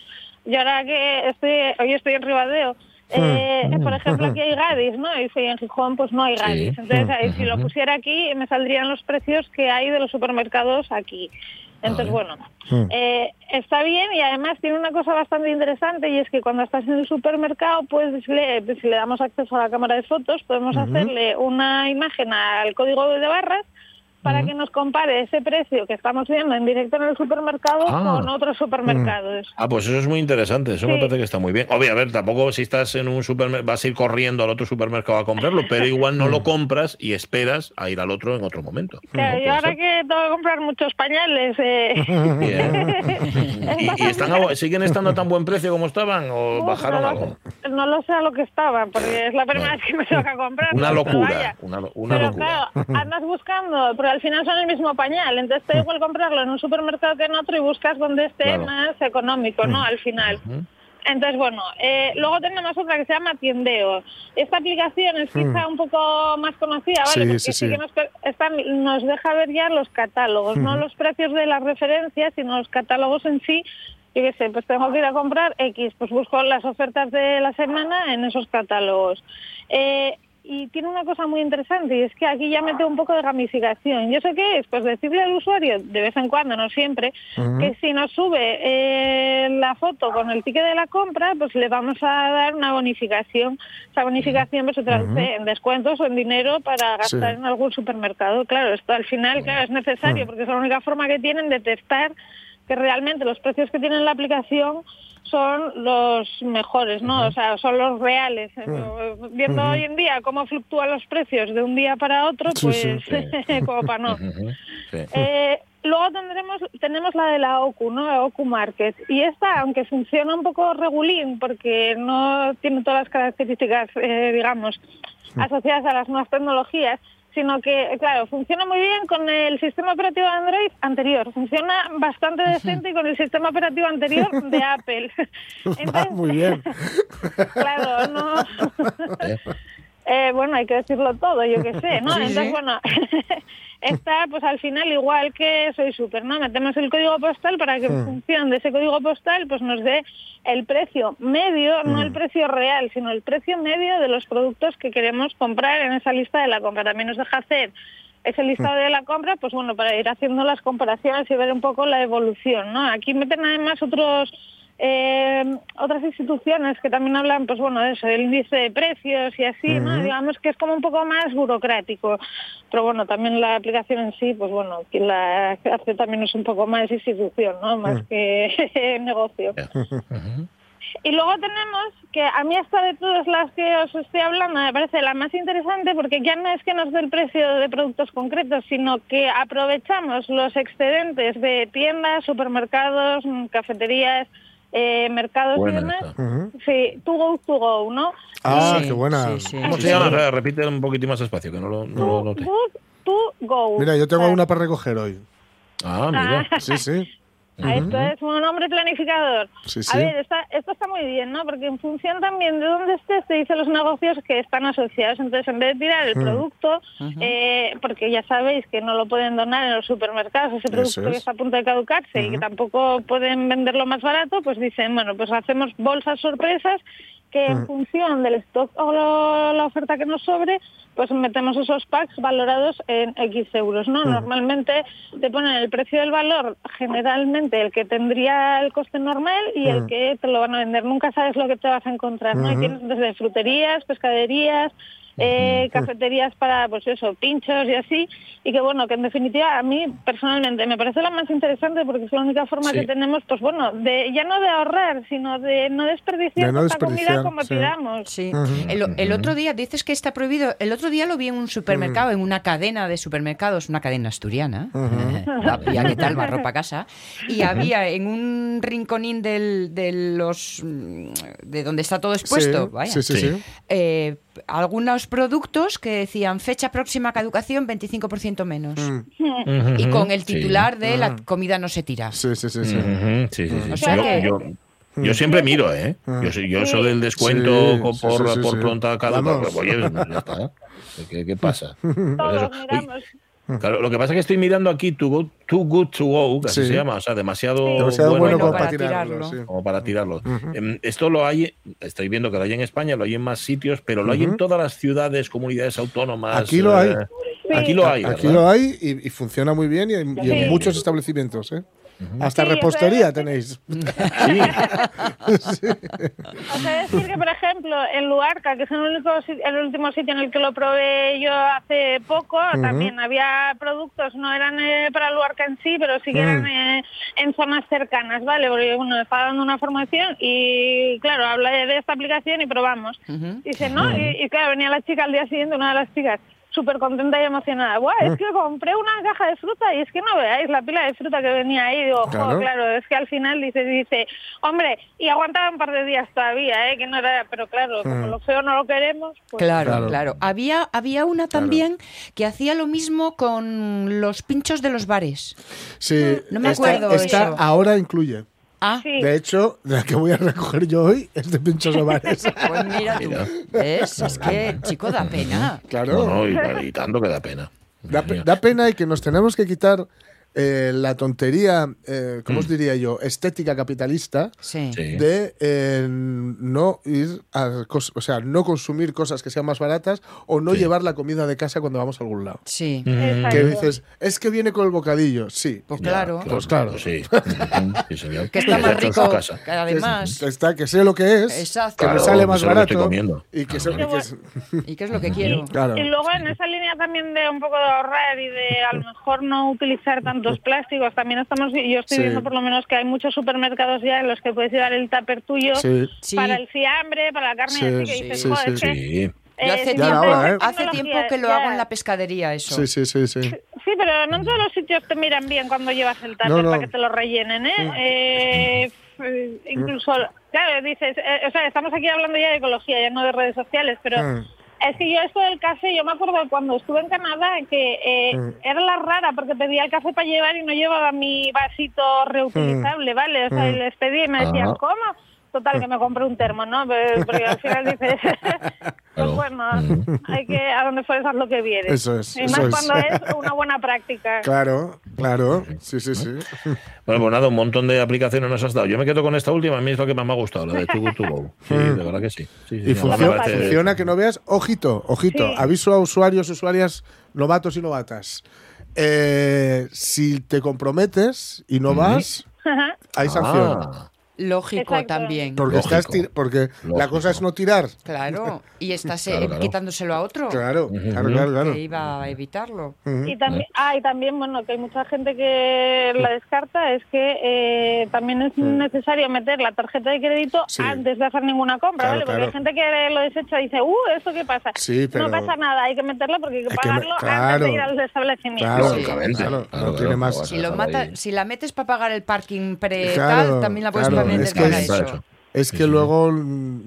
yo ahora que estoy, hoy estoy en Ribadeo, eh, por ejemplo, aquí hay Gadis, ¿no? Y si en Gijón, pues no hay Gadis. Entonces, ahí, si lo pusiera aquí, me saldrían los precios que hay de los supermercados aquí. Entonces, bueno, eh, está bien y además tiene una cosa bastante interesante y es que cuando estás en el supermercado, pues le, si le damos acceso a la cámara de fotos, podemos hacerle una imagen al código de barras para que nos compare ese precio que estamos viendo en directo en el supermercado Ah. con otros supermercados. Ah, pues eso es muy interesante, eso me Sí. parece que está muy bien. Obvio, a ver, tampoco si estás en un supermercado, vas a ir corriendo al otro supermercado a comprarlo, pero igual no lo compras y esperas a ir al otro en otro momento. Claro, ¿No? Puede ahora ser. que tengo que comprar muchos pañales, eh, Bien. [LAUGHS] ¿Y, y están a siguen estando a tan buen precio como estaban o Uf, bajaron no, algo? lo, no lo sé a lo que estaban, porque es la primera vez que me toca comprar. Una pero locura, vaya. una, una pero locura. claro, andas buscando, al final son el mismo pañal, entonces te da igual comprarlo en un supermercado que en otro y buscas donde esté Claro. más económico, ¿no? Al final. Entonces, bueno, eh, luego tenemos otra que se llama Tiendeo. Esta aplicación es quizá un poco más conocida, ¿vale? Sí, Porque sí, que nos, esta nos deja ver ya los catálogos, no los precios de las referencias, sino los catálogos en sí. Yo qué sé, pues tengo que ir a comprar X, pues busco las ofertas de la semana en esos catálogos. Eh, y tiene una cosa muy interesante y es que aquí ya mete un poco de gamificación. ¿Y eso qué es? Pues decirle al usuario, de vez en cuando, no siempre, que si nos sube eh, la foto con el ticket de la compra, pues le vamos a dar una bonificación. Esa bonificación pues, se traduce en descuentos o en dinero para gastar Sí. en algún supermercado. Claro, esto al final claro, es necesario porque es la única forma que tienen de testar que realmente los precios que tiene la aplicación son los mejores, ¿no? O sea, son los reales. Eh, Viendo hoy en día cómo fluctúan los precios de un día para otro, pues sí. [LAUGHS] como para no. Sí. Eh, luego tendremos tenemos la de la OCU, ¿no? La OCU Market. Y esta, aunque funciona un poco regulín, porque no tiene todas las características, eh, digamos, asociadas a las nuevas tecnologías, sino que, claro, funciona muy bien con el sistema operativo de Android anterior. Funciona bastante decente con el sistema operativo anterior de [LAUGHS] Apple. Entonces, muy bien. [LAUGHS] claro, no... [LAUGHS] Eh, bueno, hay que decirlo todo, yo qué sé, ¿no? [LAUGHS] Sí, Entonces, sí. bueno, [LAUGHS] está pues al final igual que Soy Super, ¿no? Metemos el código postal para que en función de ese código postal pues nos dé el precio medio, no el precio real, sino el precio medio de los productos que queremos comprar en esa lista de la compra. También nos deja hacer ese listado de la compra, pues bueno, para ir haciendo las comparaciones y ver un poco la evolución, ¿no? Aquí meten además otros eh, otras instituciones que también hablan, pues bueno, de eso, del índice de precios y así, ¿no? Digamos que es como un poco más burocrático. Pero bueno, también la aplicación en sí, pues bueno, quien la hace también es un poco más institución, ¿no? Más que [LAUGHS] negocio. [LAUGHS] Y luego tenemos que a mí esta de todas las que os estoy hablando me parece la más interesante porque ya no es que nos dé el precio de productos concretos, sino que aprovechamos los excedentes de tiendas, supermercados, mm, cafeterías, eh, mercados Buena y demás. esta. Ujú. Sí, to go, to go, ¿no? Ah, Sí, qué buena. sí, sí. ¿Cómo se llama? Repite un poquito más espacio, que no lo, no lo To, noté. good, to go. Mira, yo tengo Ah, una para recoger hoy. Ah, mira. Sí, sí. Esto es un hombre planificador. Sí, sí. A ver, está- esto está muy bien, ¿no? Porque en función también de dónde estés, te dice los negocios que están asociados. Entonces, en vez de tirar el producto, eh, porque ya sabéis que no lo pueden donar en los supermercados, ese producto es. que está a punto de caducarse y que tampoco pueden venderlo más barato, pues dicen, bueno, pues hacemos bolsas sorpresas que en función del stock o lo- la oferta que nos sobre, pues metemos esos packs valorados en X euros, ¿no? Normalmente te ponen el precio del valor, generalmente el que tendría el coste normal y el que te lo van a vender. Nunca sabes lo que te vas a encontrar, ¿no? Y tienes desde fruterías, pescaderías, eh, cafeterías para, pues eso, pinchos y así, y que bueno, que en definitiva a mí personalmente me parece la más interesante porque es la única forma Sí. que tenemos, pues bueno, de ya no de ahorrar, sino de no desperdiciar De no tanta comida como sí. pidamos. Sí. el, el otro día dices que está prohibido. El otro día lo vi en un supermercado, en una cadena de supermercados, una cadena asturiana, Tapia, ¿qué tal? Más ropa [LAUGHS] casa. Y había en un rinconín del, de los de donde está todo expuesto, sí, vaya, sí, sí, Sí. sí. eh, algunos productos que decían fecha próxima caducación 25% menos. Mm. Y con el Sí. titular de la comida no se tira. Sí, sí, sí, sí. Ujú, Sí, sí, sí. O sea Yo- que- yo- Yo siempre miro, ¿eh? Yo, soy- yo soy del descuento Sí, por, sí, sí, por sí. pronta cada Vamos. Oye, ya está. ¿Qué, qué pasa? [LAUGHS] Pues Todos miramos. Claro, lo que pasa es que estoy mirando aquí Too Good, too good to Go, que así Sí. se llama, o sea, demasiado, Demasiado bueno, Bueno como para para tirarlo. tirarlo. sí. como para tirarlo. Em, Esto lo hay, estoy viendo que lo hay en España, lo hay en más sitios, pero lo hay en todas las ciudades, comunidades autónomas. Aquí lo hay. eh, Aquí lo hay. Aquí ¿verdad? lo hay y, y funciona muy bien y en, y en Sí. muchos establecimientos. ¿eh? Hasta Sí, repostería tenéis. [LAUGHS] Sí. O sea, decir que, por ejemplo, en Luarca, que es el, único, el último sitio en el que lo probé yo hace poco, también había productos, no eran eh, para Luarca en sí, pero sí que eran eh, en zonas cercanas, ¿vale? Porque uno estaba dando una formación y, claro, habla de, esta aplicación y probamos. Dice, ¿no? Y, y, claro, venía la chica al día siguiente, una de las chicas, súper contenta y emocionada. Buah, es que compré una caja de fruta y es que no veáis la pila de fruta que venía ahí. Digo, "Jo, Claro. es que al final dice, dice, hombre, y aguantaba un par de días todavía, ¿eh? que no era, pero claro, como lo feo no lo queremos, pues Claro, Claro. claro, Había, había una también que hacía lo mismo con los pinchos de los bares. Sí, No me esta- acuerdo esta eso. ahora incluye. Ah, sí. De hecho, la que voy a recoger yo hoy es de pinchos [LAUGHS] ovares. pues mira tú. ¿Ves? Es que, chico, da pena. claro. No, no, y, y tanto que da pena. Da, da pena y que nos tenemos que quitar eh, la tontería, eh, ¿cómo os Mm. diría yo? Estética capitalista Sí. De eh, no ir a cos- o sea, no consumir cosas que sean más baratas o no Sí. llevar la comida de casa cuando vamos a algún lado. Sí. Exacto. Que dices, es que viene con el bocadillo. Sí. Pues Ya, claro. Pues claro. Sí. [LAUGHS] Que está Ya más rico. casa. Que además. Está, que sé lo que es, Exacto. que me sale más barato comiendo. y que, Claro. sé- y que es- [LAUGHS] ¿Y qué es lo que quiero? claro. Y luego en esa línea también de un poco de ahorrar y de a lo mejor no utilizar tantos plásticos, también estamos, yo estoy Sí. viendo por lo menos que hay muchos supermercados ya en los que puedes llevar el tupper tuyo Sí. Sí. para el fiambre, para la carne, Sí, dices, sí, "Joder, sí, es que, eh, Yo hace tiempo, hora, ¿eh? hace tiempo que lo ya". hago en la pescadería, eso. Sí, sí, sí, sí. Sí, pero no en todos los sitios te miran bien cuando llevas el tupper No, no. para que te lo rellenen, ¿eh? Eh, f- incluso, claro, dices, eh, o sea, estamos aquí hablando ya de ecología, ya no de redes sociales, pero Mm. Es que yo esto del café, yo me acuerdo cuando estuve en Canadá que eh, Mm. era la rara porque pedía el café para llevar y no llevaba mi vasito reutilizable, ¿vale? O sea, y les pedí y me decían. ¿cómo? Total, que me compré un termo, ¿no? Porque al final dices, pues bueno, hay que, a donde fueres haz lo que vieres. Eso es, Y eso más es. cuando es una buena práctica. Claro, claro. Sí, sí, sí. [LAUGHS] Bueno, pues nada, un montón de aplicaciones nos has dado. Yo me quedo con esta última, a mí es lo que más me ha gustado, la de Too Good To Go. [LAUGHS] Sí, de verdad que sí. Sí, sí, Y funciona, parece- funciona que no veas. Ojito, ojito. Sí. Aviso a usuarios, usuarias, novatos y novatas. Eh, si te comprometes y no vas, hay sanción. Ah, Lógico Exacto. también. Porque, Lógico. estás tir- porque la cosa es no tirar. Claro. Y estás eh, Claro, claro. quitándoselo a otro. Claro, claro, claro. claro. Que iba a evitarlo. Y también, ah, y también, bueno, que hay mucha gente que la descarta, es que eh, también es necesario meter la tarjeta de crédito Sí. antes de hacer ninguna compra, Claro, ¿vale? Porque claro. hay gente que lo desecha y dice, uh, ¿esto qué pasa? Sí, pero- No pasa nada, hay que meterla porque hay que Hay que me- pagarlo antes claro. de ir al establecimiento. Claro, Lógicamente. claro, Claro, no claro, tiene más. Si, lo mata, si la metes para pagar el parking pre Claro, tal, también la puedes claro, meter es que es- eso. Es que luego,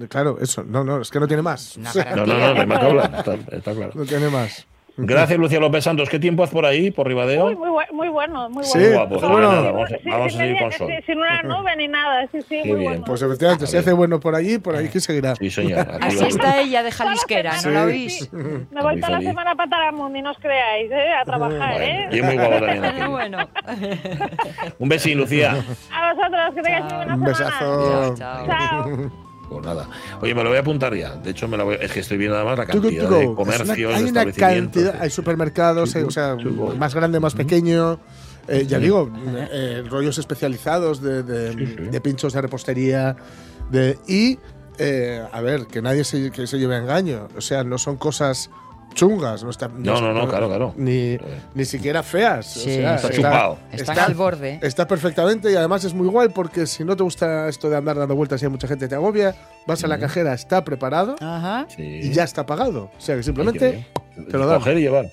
claro, eso, no, no, es que no tiene más. Una O sea, No, no, no, [LAUGHS] está claro. no tiene más. [LAUGHS] Gracias, Lucía López Santos. ¿Qué tiempo hace por ahí, por Ribadeo? Muy, muy, muy bueno, muy Sí, bueno. guapo, Todo bueno. sin- Vamos a- sin- vamos a seguir con sol. sin- una nube ni nada, sí, sí, Qué muy bien. bueno. Pues efectivamente, si hace bueno por allí, por ahí que seguirá. Sí, señor. Así está ella de Jalisquera, ¿no la Sí. oís? Me voy toda la semana para Taramundi, no os creáis, ¿eh? A trabajar, ¿eh? Y es muy guapo también. aquí. [LAUGHS] bueno. Un besín, Lucía. A vosotros, que tengáis muy buena Un semana. besazo. Chao. Chao. Pues nada. Oye, me lo voy a apuntar ya. De hecho, me la voy es que estoy viendo además la cantidad to de go. Comercios, una- hay de una establecimientos. cantidad, hay supermercados, good o sea, más grande, más pequeño. eh, ya digo, eh, rollos especializados de, de- Sí, sí. de pinchos de repostería. De, y, eh, a ver, que nadie se, que se lleve a engaño. O sea, no son cosas chungas. No, está, No, no, no, claro, claro. Ni, ni siquiera feas. o Sí, sea, Está chupado. Están al borde. Está perfectamente y además es muy guay porque si no te gusta esto de andar dando vueltas y hay mucha gente que te agobia, vas a la cajera, está preparado Ajá. Sí. y ya está pagado. O sea que simplemente te lo dan. Coger y llevar.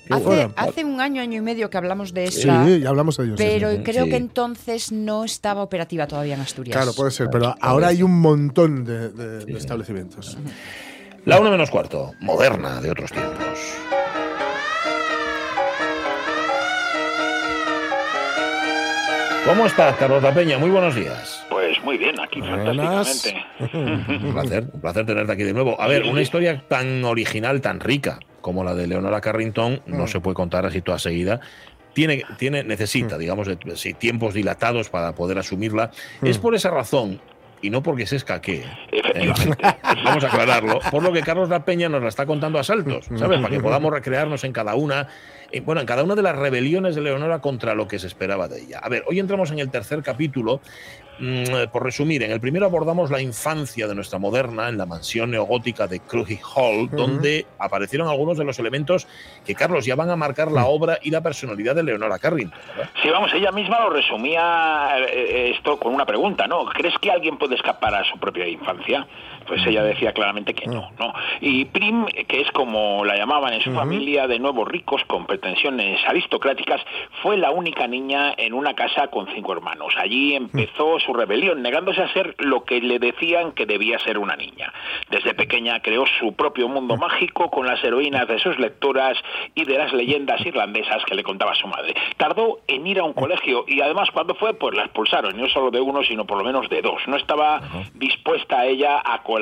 Hace, un año, año y medio que hablamos de Sí, esa, ya hablamos de ellos. sí, pero sí. creo Sí. que entonces no estaba operativa todavía en Asturias. Claro, puede ser, pero ahora hay un montón de, de- de establecimientos. La una menos cuarto. Moderna de otros tiempos. ¿Cómo estás, Carlota Peña? Muy buenos días. Pues muy bien, aquí Buenas. fantásticamente. Un placer, un placer tenerte aquí de nuevo. A ver, una historia tan original, tan rica como la de Leonora Carrington, no se puede contar así toda seguida. Tiene, tiene, necesita, digamos, de- sí, tiempos dilatados para poder asumirla. Es por esa razón, y no porque se escaquee, Efectivamente. [LAUGHS] vamos a aclararlo, por lo que Carlos La Peña nos la está contando a saltos, ¿sabes? Para que podamos recrearnos en cada una, eh, bueno, en cada una de las rebeliones de Leonora contra lo que se esperaba de ella. A ver, hoy entramos en el tercer capítulo. Mm, por resumir, en el primero abordamos la infancia de nuestra moderna en la mansión neogótica de Crookhey Hall, donde aparecieron algunos de los elementos que, Carlos, ya van a marcar la obra y la personalidad de Leonora Carrington. ¿verdad? Sí, vamos, ella misma lo resumía eh, esto con una pregunta, ¿no? ¿Crees que alguien puede escapar a su propia infancia? Pues ella decía claramente que no, ¿no? Y Prim, que es como la llamaban en su familia, de nuevos ricos con pretensiones aristocráticas, fue la única niña en una casa con cinco hermanos. Allí empezó su rebelión, negándose a ser lo que le decían que debía ser una niña. Desde pequeña creó su propio mundo mágico con las heroínas de sus lecturas y de las leyendas irlandesas que le contaba su madre. Tardó en ir a un colegio y además cuando fue pues la expulsaron, no solo de uno sino por lo menos de dos. No estaba dispuesta ella a colaborar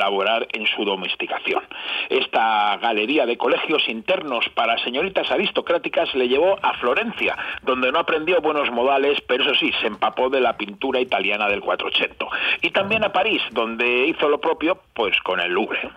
en su domesticación. Esta galería de colegios internos para señoritas aristocráticas le llevó a Florencia, donde no aprendió buenos modales, pero eso sí, se empapó de la pintura italiana del 480. Y también a París, donde hizo lo propio pues con el Louvre.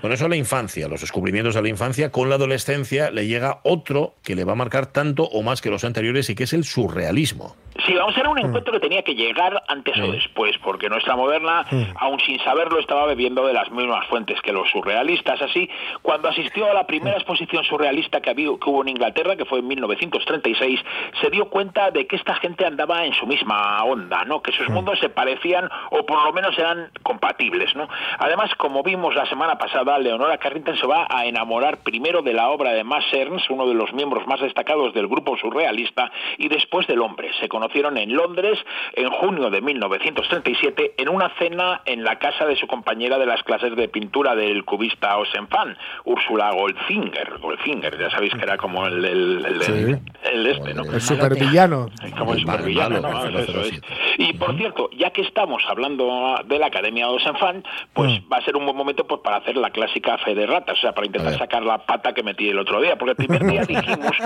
Con eso la infancia, los descubrimientos de la infancia, con la adolescencia le llega otro que le va a marcar tanto o más que los anteriores y que es el surrealismo. Sí, vamos, era un encuentro que tenía que llegar antes o después, porque nuestra moderna, aun sin saberlo, estaba bebiendo de las mismas fuentes que los surrealistas. Así, cuando asistió a la primera exposición surrealista que, había, que hubo en Inglaterra, que fue en 1936, se dio cuenta de que esta gente andaba en su misma onda, ¿no? Que sus mundos se parecían o por lo menos eran compatibles, ¿no? Además, como vimos la semana pasada, Leonora Carrington se va a enamorar primero de la obra de Max Ernst, uno de los miembros más destacados del grupo surrealista, y después del hombre. Se conocieron en Londres en junio de 1937 en una cena en la casa de su compañera de las clases de pintura del cubista Osenfan, Úrsula Goldfinger. Goldfinger, ya sabéis que era como el, el, el- Sí. el este, ¿no? El supervillano. Como el supervillano, ¿no? Eso es. 007. Y por cierto, ya que estamos hablando de la Academia Osenfan, pues va a ser un buen momento pues, para hacer la clásica fe de ratas, o sea, para A intentar sacar la pata que metí el otro día. Porque el primer día [LAUGHS] dijimos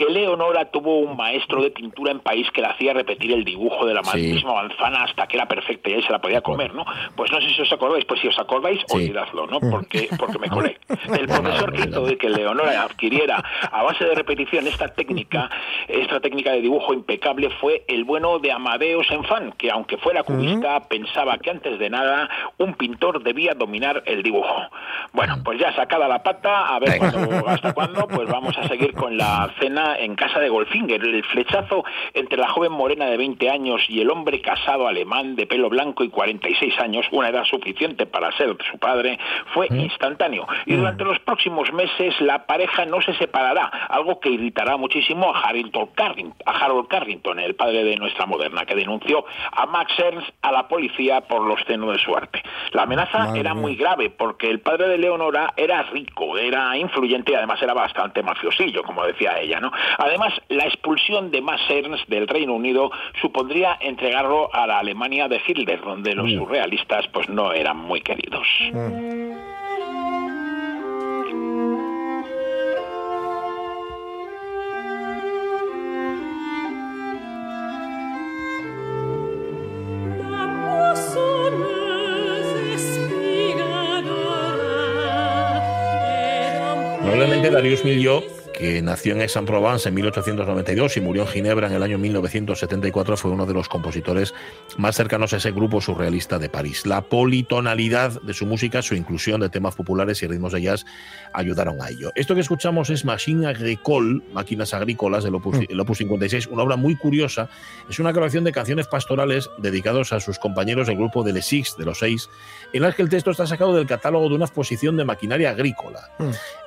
que Leonora tuvo un maestro de pintura en París que le hacía repetir el dibujo de la Sí. misma manzana hasta que era perfecta y ahí se la podía comer, ¿no? Pues no sé si os acordáis, pues si os acordáis, Sí. olvidadlo, ¿no? Porque, porque me colé. [LAUGHS] El profesor que hizo de que Leonora adquiriera a base de repetición esta técnica, esta técnica de dibujo impecable fue el bueno de Amadeo Senfan, que aunque fuera cubista, pensaba que antes de nada un pintor debía dominar el dibujo. Bueno, pues ya sacada la pata, a ver cuándo- hasta cuándo, pues vamos a seguir con la cena en casa de Goldfinger. El flechazo entre la joven morena de 20 años y el hombre casado alemán de pelo blanco y 46 años, una edad suficiente para ser su padre, fue instantáneo. Y durante los próximos meses la pareja no se separará, algo que irritará muchísimo a Harrington Carrington, a Harold Carrington, el padre de nuestra moderna, que denunció a Max Ernst a la policía por los senos de su arte. La amenaza Madre era muy grave porque el padre de Leonora era rico, era influyente y además era bastante mafiosillo, como decía ella, ¿no? Además, la expulsión de Max Ernst del Reino Unido supondría entregarlo a la Alemania de Hitler, donde los surrealistas pues no eran muy queridos. Probablemente Darius Milhaud, que nació en Aix-en-Provence en 1892 y murió en Ginebra en el año 1974, fue uno de los compositores más cercanos a ese grupo surrealista de París. La politonalidad de su música, su inclusión de temas populares y ritmos de jazz ayudaron a ello. Esto que escuchamos es Machine Agricole, Máquinas Agrícolas, del Opus, el Opus 56, una obra muy curiosa. Es una colección de canciones pastorales dedicados a sus compañeros del grupo de Les Six, de los seis, en las que el texto está sacado del catálogo de una exposición de maquinaria agrícola.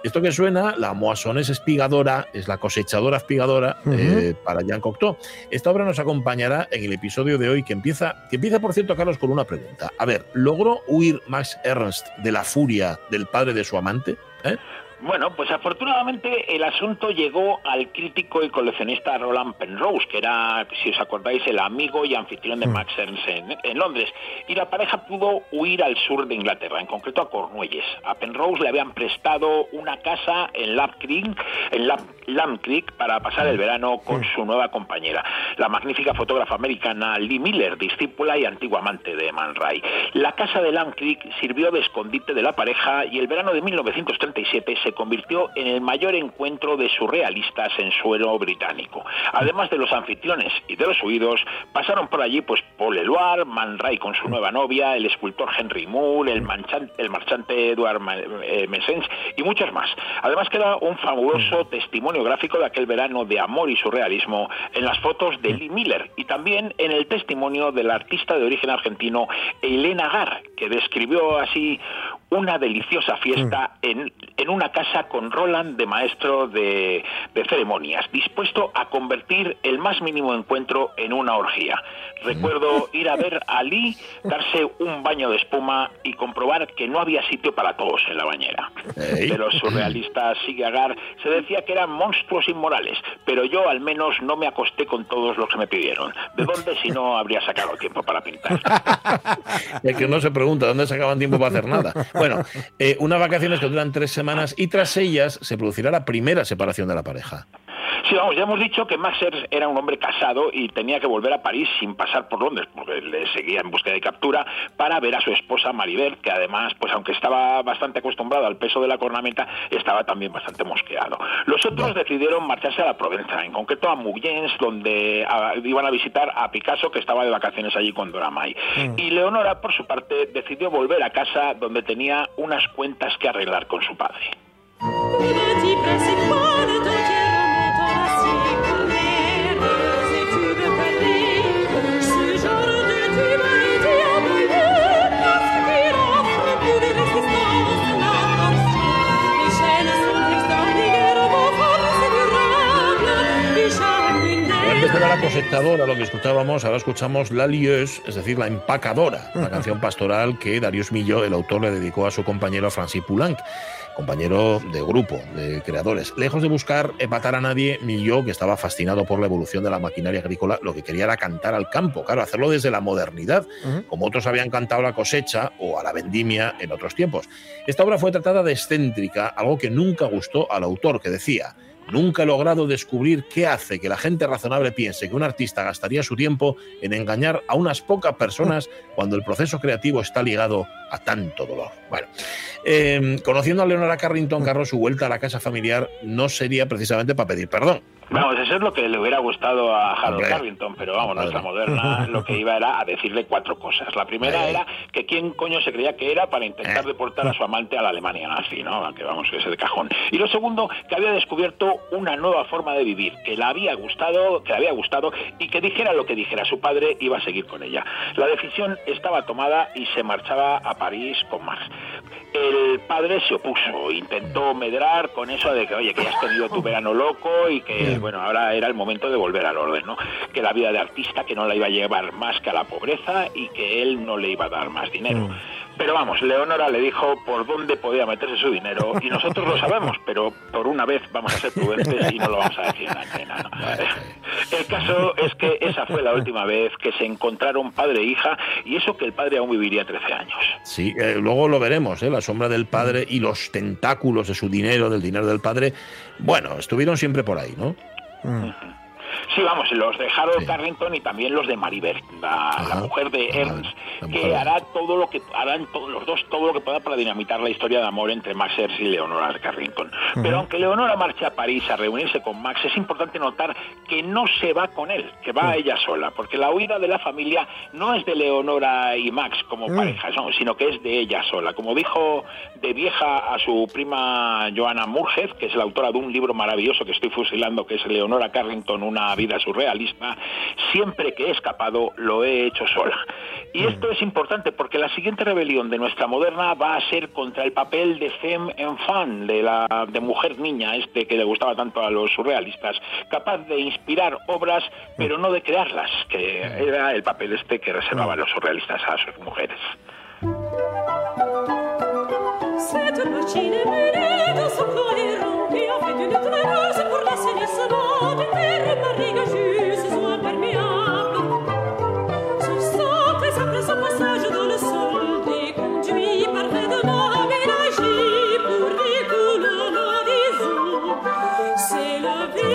Esto que suena, la Moisonnes espigadora, es la cosechadora espigadora eh, para Jean Cocteau. Esta obra nos acompañará en el episodio de hoy que empieza, que empieza, por cierto, Carlos, con una pregunta. A ver, ¿logró huir Max Ernst de la furia del padre de su amante? ¿Eh? Bueno, pues afortunadamente el asunto llegó al crítico y coleccionista Roland Penrose, que era, si os acordáis, el amigo y anfitrión de Max Ernst en, en Londres. Y la pareja pudo huir al sur de Inglaterra, en concreto a Cornuelles. A Penrose le habían prestado una casa en Lamb Creek, en Lamb, Lamb Creek para pasar el verano con su nueva compañera, la magnífica fotógrafa americana Lee Miller, discípula y antigua amante de Man Ray. La casa de Lamb Creek sirvió de escondite de la pareja y el verano de 1937 se convirtió en el mayor encuentro de surrealistas en suelo británico. Además de los anfitriones y de los huidos, pasaron por allí pues Paul Eluard, Man Ray con su nueva novia, el escultor Henry Moore, el, el marchante Edward eh, Messens y muchos más. Además queda un fabuloso testimonio gráfico de aquel verano de amor y surrealismo en las fotos de Lee Miller y también en el testimonio del artista de origen argentino Elena Gar, que describió así una deliciosa fiesta en, en una casa con Roland de maestro de, de ceremonias, dispuesto a convertir el más mínimo encuentro en una orgía. Recuerdo ir a ver a Lee, darse un baño de espuma y comprobar que no había sitio para todos en la bañera. De los surrealistas Sigue Agar se decía que eran monstruos inmorales, pero yo al menos no me acosté con todos los que me pidieron. ¿De dónde si no habría sacado tiempo para pintar? [LAUGHS] Es que uno se pregunta dónde sacaban tiempo para hacer nada. Bueno, eh, unas vacaciones que duran tres semanas y tras ellas se producirá la primera separación de la pareja. Sí, vamos, ya hemos dicho que Max era un hombre casado y tenía que volver a París sin pasar por Londres, porque le seguía en búsqueda de captura, para ver a su esposa Maribel, que además, pues aunque estaba bastante acostumbrado al peso de la cornamenta, estaba también bastante mosqueado. Los otros decidieron marcharse a la Provenza, en concreto a Muyens, donde ah, iban a visitar a Picasso, que estaba de vacaciones allí con Dora May. Y Leonora, por su parte, decidió volver a casa donde tenía unas cuentas que arreglar con su padre. La cosechadora, lo que escuchábamos, ahora escuchamos la lieuse, es decir, la empacadora, una [LAUGHS] canción pastoral que Darius Millo, el autor, le dedicó a su compañero Francis Poulenc, compañero de grupo, de creadores. Lejos de buscar empatar a nadie, Millo, que estaba fascinado por la evolución de la maquinaria agrícola, lo que quería era cantar al campo, claro, hacerlo desde la modernidad, como otros habían cantado a la cosecha o a la vendimia en otros tiempos. Esta obra fue tratada de excéntrica, algo que nunca gustó al autor, que decía, Nunca he logrado descubrir qué hace que la gente razonable piense que un artista gastaría su tiempo en engañar a unas pocas personas [LAUGHS] cuando el proceso creativo está ligado a tanto dolor. Bueno, eh, conociendo a Leonora Carrington, [LAUGHS] Carlos, su vuelta a la casa familiar no sería precisamente para pedir perdón. Vamos, eso es lo que le hubiera gustado a Harold. Carrington, pero vamos, nuestra moderna [LAUGHS] lo que iba era a decirle cuatro cosas. La primera era que quién coño se creía que era para intentar Eh. deportar a su amante a la Alemania nazi, ¿no? Que vamos, que es de cajón. Y lo segundo, que había descubierto una nueva forma de vivir, que le había gustado, que le había gustado y que dijera lo que dijera su padre, iba a seguir con ella. La decisión estaba tomada y se marchaba a París con Max. El padre se opuso, intentó medrar con eso de que, oye, que ya has tenido tu verano loco y que, bueno, ahora era el momento de volver al orden, ¿no? Que la vida de artista que no la iba a llevar más que a la pobreza y que él no le iba a dar más dinero. Pero vamos, Leonora le dijo por dónde podía meterse su dinero y nosotros lo sabemos, pero por una vez vamos a ser prudentes y no lo vamos a decir en antena, ¿no? El caso es que esa fue la última vez que se encontraron padre e hija y eso que el padre aún viviría 13 años. Sí, eh, luego lo veremos, ¿eh? la sombra del padre y los tentáculos de su dinero, del dinero del padre, bueno, estuvieron siempre por ahí, ¿no? Sí, vamos, los de Harold Sí. Carrington y también los de Maribel, la, la mujer de Ernst, mujer que de hará todo lo que harán todos los dos todo lo que pueda para dinamitar la historia de amor entre Max Ernst y Leonora Carrington. Pero aunque Leonora marcha a París a reunirse con Max, es importante notar que no se va con él, que va ella sola, porque la huida de la familia no es de Leonora y Max como pareja, no, sino que es de ella sola. Como dijo de vieja a su prima Joanna Murgez, que es la autora de un libro maravilloso que estoy fusilando, que es Leonora Carrington, una vida surrealista, siempre que he escapado lo he hecho sola. Y esto es importante porque la siguiente rebelión de nuestra moderna va a ser contra el papel de femme enfant, de la de mujer niña, este que le gustaba tanto a los surrealistas, capaz de inspirar obras pero no de crearlas, que era el papel este que reservaban los surrealistas a sus mujeres.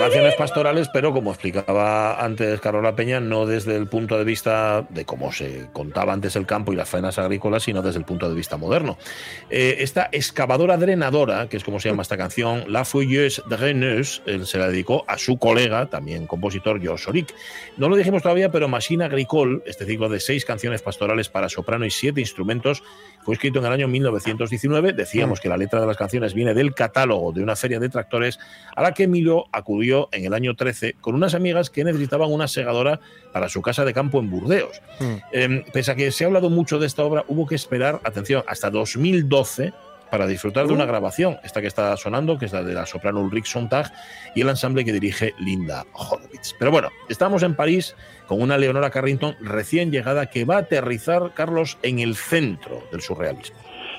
Canciones pastorales, pero como explicaba antes Carola Peña, no desde el punto de vista de cómo se contaba antes el campo y las faenas agrícolas, sino desde el punto de vista moderno. Eh, esta excavadora drenadora, que es como se llama esta canción, La Fouilleuse Dreneuse, él se la dedicó a su colega, también compositor, Georges Soric. No lo dijimos todavía, pero Machine Agricole, este ciclo de seis canciones pastorales para soprano y siete instrumentos, fue escrito en el año 1919. Decíamos que la letra de las canciones viene del catálogo de una feria de tractores a la que Emilio acudió en el año 13 con unas amigas que necesitaban una segadora para su casa de campo en Burdeos. Eh, pese a que se ha hablado mucho de esta obra, hubo que esperar, atención, hasta 2012 para disfrutar de una grabación, esta que está sonando, que es la de la soprano Ulrich Sontag, y el ensamble que dirige Linda Horowitz. Pero bueno, estamos en París con una Leonora Carrington recién llegada que va a aterrizar, Carlos, en el centro del surrealismo.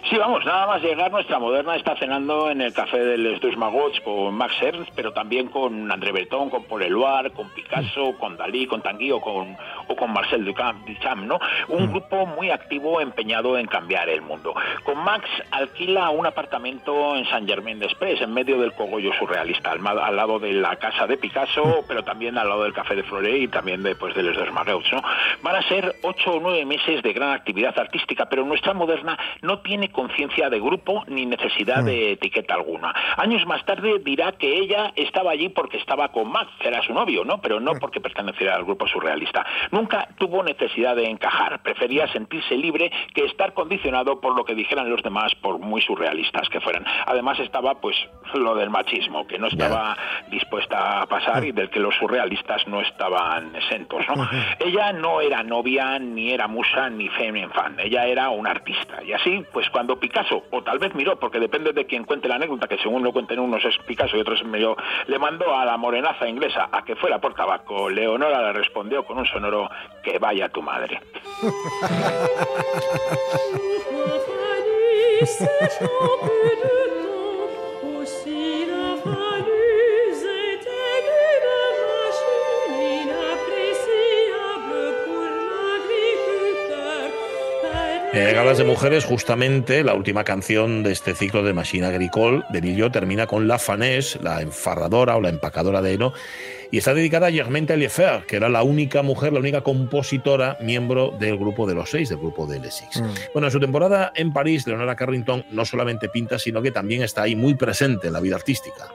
Sí, vamos, nada más llegar, nuestra moderna está cenando en el café de Les Deux Magots con Max Ernst, pero también con André Breton, con Paul Eluard, con Picasso, con Dalí, con Tanguy o con, o con Marcel Duchamp, Duchamp, ¿no? Un grupo muy activo empeñado en cambiar el mundo. Con Max alquila un apartamento en Saint Germain des-Prés, en medio del cogollo surrealista, al, al lado de la casa de Picasso, pero también al lado del café de Flore y también de, pues, de Les Deux Magots, ¿no? Van a ser ocho o nueve meses de gran actividad artística, pero nuestra moderna no tiene conciencia de grupo ni necesidad de etiqueta alguna. Años más tarde dirá que ella estaba allí porque estaba con Max, era su novio, ¿no? Pero no porque perteneciera al grupo surrealista. Nunca tuvo necesidad de encajar, prefería sentirse libre que estar condicionado por lo que dijeran los demás, por muy surrealistas que fueran. Además estaba, pues, lo del machismo, que no estaba dispuesta a pasar y del que los surrealistas no estaban exentos, ¿no? Ella no era novia, ni era musa, ni feminine fan. Ella era una artista. Y así, pues cuando Picasso, o tal vez miró, porque depende de quien cuente la anécdota, que según lo cuenten unos es Picasso y otros es Miró, le mandó a la morenaza inglesa a que fuera por tabaco. Leonora le respondió con un sonoro que vaya tu madre. [LAUGHS] [LAUGHS] [LAUGHS] Eh, Galas de Mujeres, justamente la última canción de este ciclo de Machine Agricole de Emilio termina con La Fanés, la enfarradora o la empacadora de heno, y está dedicada a Germaine Taillefer, que era la única mujer, la única compositora miembro del grupo de los seis, del grupo de Les Six. Bueno, en su temporada en París, Leonora Carrington no solamente pinta, sino que también está ahí muy presente en la vida artística.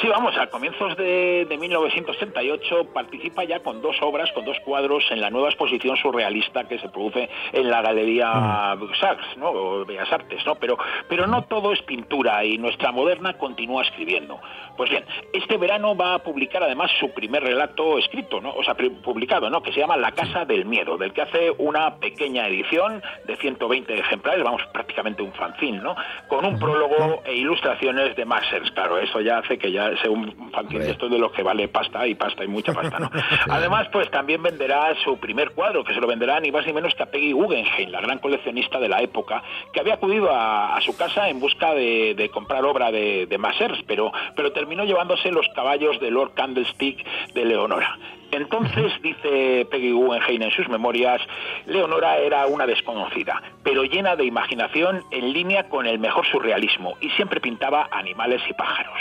Sí, vamos, a comienzos de, de 1968 participa ya con dos obras, con dos cuadros en la nueva exposición surrealista que se produce en la Galería Beaux-Arts, ¿no? o Bellas Artes, ¿no? Pero, pero no todo es pintura y nuestra moderna continúa escribiendo. Pues bien, este verano va a publicar además su primer relato escrito, ¿no? O sea, publicado, ¿no? Que se llama La Casa del Miedo, del que hace una pequeña edición de 120 ejemplares, vamos, prácticamente un fanzine, ¿no? Con un prólogo e ilustraciones de Maxers, claro, eso ya hace que ya sea un fanzine de estos de los que vale pasta y pasta y mucha pasta, ¿no? [LAUGHS] Además, pues también venderá su primer cuadro, que se lo venderá ni más ni menos que a Peggy Guggenheim, la gran coleccionista de la época, que había acudido a, a su casa en busca de, de comprar obra de, de Maxers, pero, pero terminó llevándose los caballos de Lord Candlestick de Leonora. Entonces, dice Peggy Guggenheim en sus memorias, Leonora era una desconocida, pero llena de imaginación en línea con el mejor surrealismo y siempre pintaba animales y pájaros.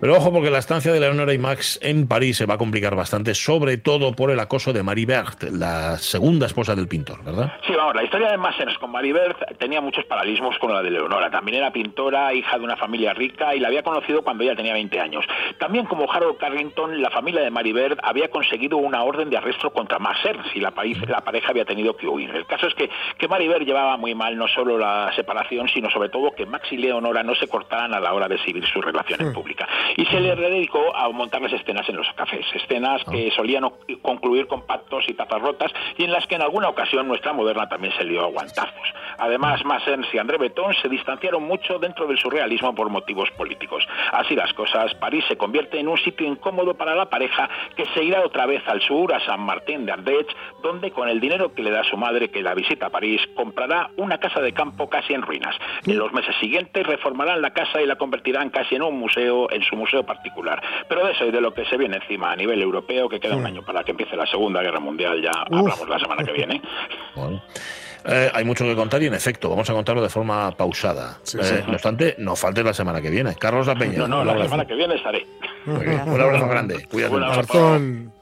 Pero ojo, porque la estancia de Leonora y Max en París se va a complicar bastante, sobre todo por el acoso de Marie Berthe, la segunda esposa del pintor, ¿verdad? Sí, vamos, la historia de Massens con Maribeth tenía muchos paralelismos con la de Leonora. También era pintora, hija de una familia rica y la había conocido cuando ella tenía 20 años. También como Harold Carrington, la familia de Maribeth había conseguido una orden de arresto contra Massens y la, país- la pareja había tenido que huir. El caso es que, que Maribeth llevaba muy mal no solo la separación, sino sobre todo que Max y Leonora no se cortaran a la hora de exhibir su relación en pública. Y se le dedicó a montarles escenas en los cafés, escenas que solían o- concluir con pactos y tapas rotas y en las que en alguna ocasión nuestra moderna también se lió a guantazos. Además, Massens y André Breton se distanciaron mucho dentro del surrealismo por motivos políticos. Así las cosas, París se convierte en un sitio incómodo para la pareja que se irá otra vez al sur, a San Martín de Ardèche, donde con el dinero que le da su madre que la visita a París, comprará una casa de campo casi en ruinas. En los meses siguientes reformarán la casa y la convertirán casi en un museo, en su museo particular. Pero de eso y de lo que se viene encima a nivel europeo, que queda un año para que empiece la Segunda Guerra Mundial, ya hablamos la semana que [LAUGHS] viene. Bueno. Eh, hay mucho que contar y en efecto, vamos a contarlo de forma pausada. Sí, Eh, sí. No obstante, no falte la semana que viene. Carlos La Peña. No, no, la abrazo. semana que viene estaré. Un abrazo grande. Cuídate. Un abrazo.